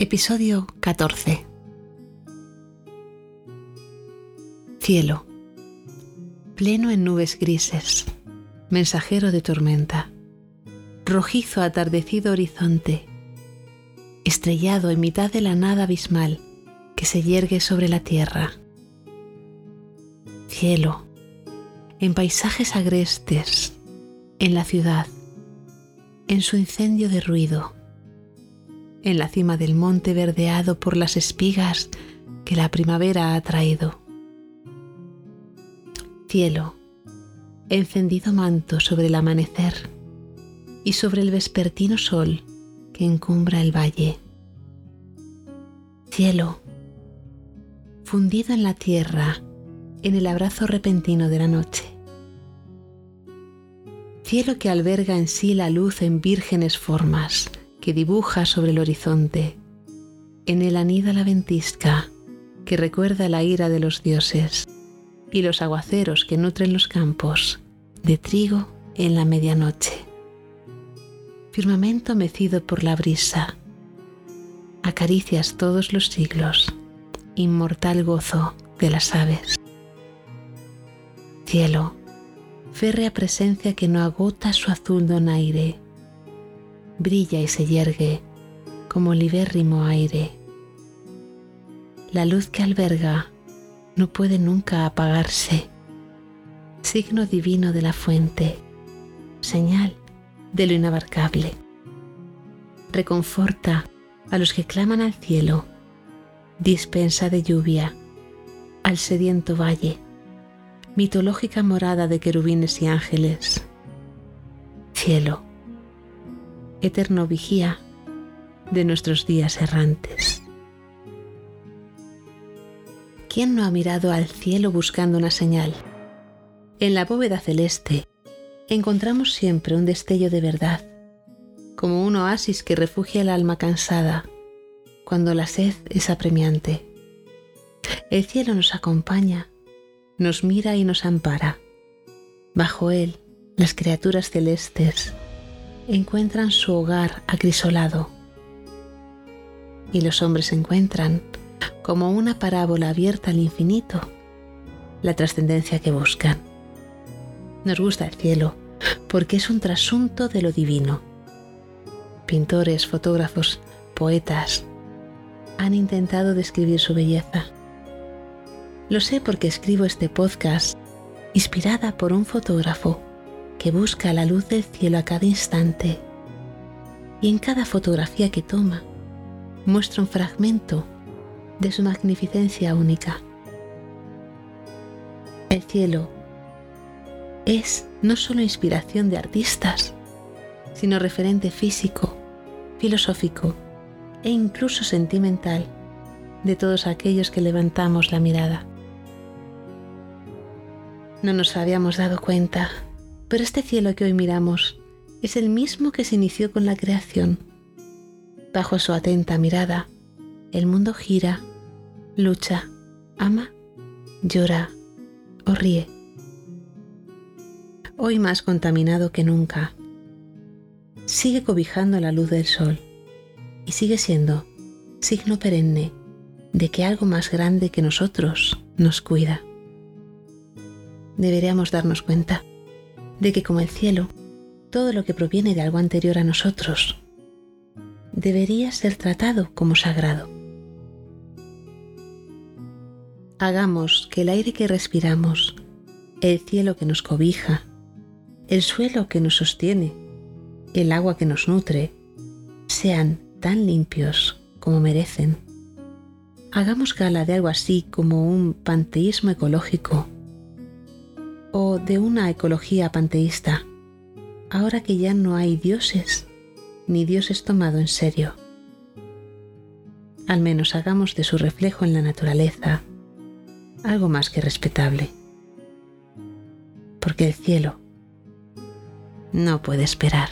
Episodio 14 Cielo. Pleno en nubes grises. Mensajero de tormenta. Rojizo atardecido horizonte. Estrellado en mitad de la nada abismal que se yergue sobre la tierra. Cielo. En paisajes agrestes. En la ciudad. En su incendio de ruido en la cima del monte verdeado por las espigas que la primavera ha traído. Cielo, encendido manto sobre el amanecer y sobre el vespertino sol que encumbra el valle. Cielo, fundido en la tierra en el abrazo repentino de la noche. Cielo que alberga en sí la luz en vírgenes formas, que dibuja sobre el horizonte. En él anida la ventisca que recuerda la ira de los dioses y los aguaceros que nutren los campos de trigo en la medianoche. Firmamento mecido por la brisa, acaricias todos los siglos, inmortal gozo de las aves. Cielo, férrea presencia que no agota su azul donaire, brilla y se yergue como libérrimo aire. La luz que alberga no puede nunca apagarse, signo divino de la fuente, señal de lo inabarcable. Reconforta a los que claman al cielo, dispensa de lluvia al sediento valle, mitológica morada de querubines y ángeles. Cielo, eterno vigía de nuestros días errantes. ¿Quién no ha mirado al cielo buscando una señal? En la bóveda celeste encontramos siempre un destello de verdad, como un oasis que refugia el alma cansada cuando la sed es apremiante. El cielo nos acompaña, nos mira y nos ampara. Bajo él, las criaturas celestes encuentran su hogar acrisolado y los hombres encuentran, como una parábola abierta al infinito, la trascendencia que buscan. Nos gusta el cielo porque es un trasunto de lo divino. Pintores, fotógrafos, poetas han intentado describir su belleza. Lo sé porque escribo este podcast inspirada por un fotógrafo que busca la luz del cielo a cada instante y en cada fotografía que toma muestra un fragmento de su magnificencia única. El cielo es no solo inspiración de artistas, sino referente físico, filosófico e incluso sentimental de todos aquellos que levantamos la mirada. No nos habíamos dado cuenta pero este cielo que hoy miramos es el mismo que se inició con la creación. Bajo su atenta mirada, el mundo gira, lucha, ama, llora o ríe. Hoy más contaminado que nunca, sigue cobijando la luz del sol y sigue siendo signo perenne de que algo más grande que nosotros nos cuida. Deberíamos darnos cuenta de que como el cielo, todo lo que proviene de algo anterior a nosotros debería ser tratado como sagrado. Hagamos que el aire que respiramos, el cielo que nos cobija, el suelo que nos sostiene, el agua que nos nutre, sean tan limpios como merecen. Hagamos gala de algo así como un panteísmo ecológico o de una ecología panteísta, ahora que ya no hay dioses, ni Dios es tomado en serio. Al menos hagamos de su reflejo en la naturaleza algo más que respetable, porque el cielo no puede esperar.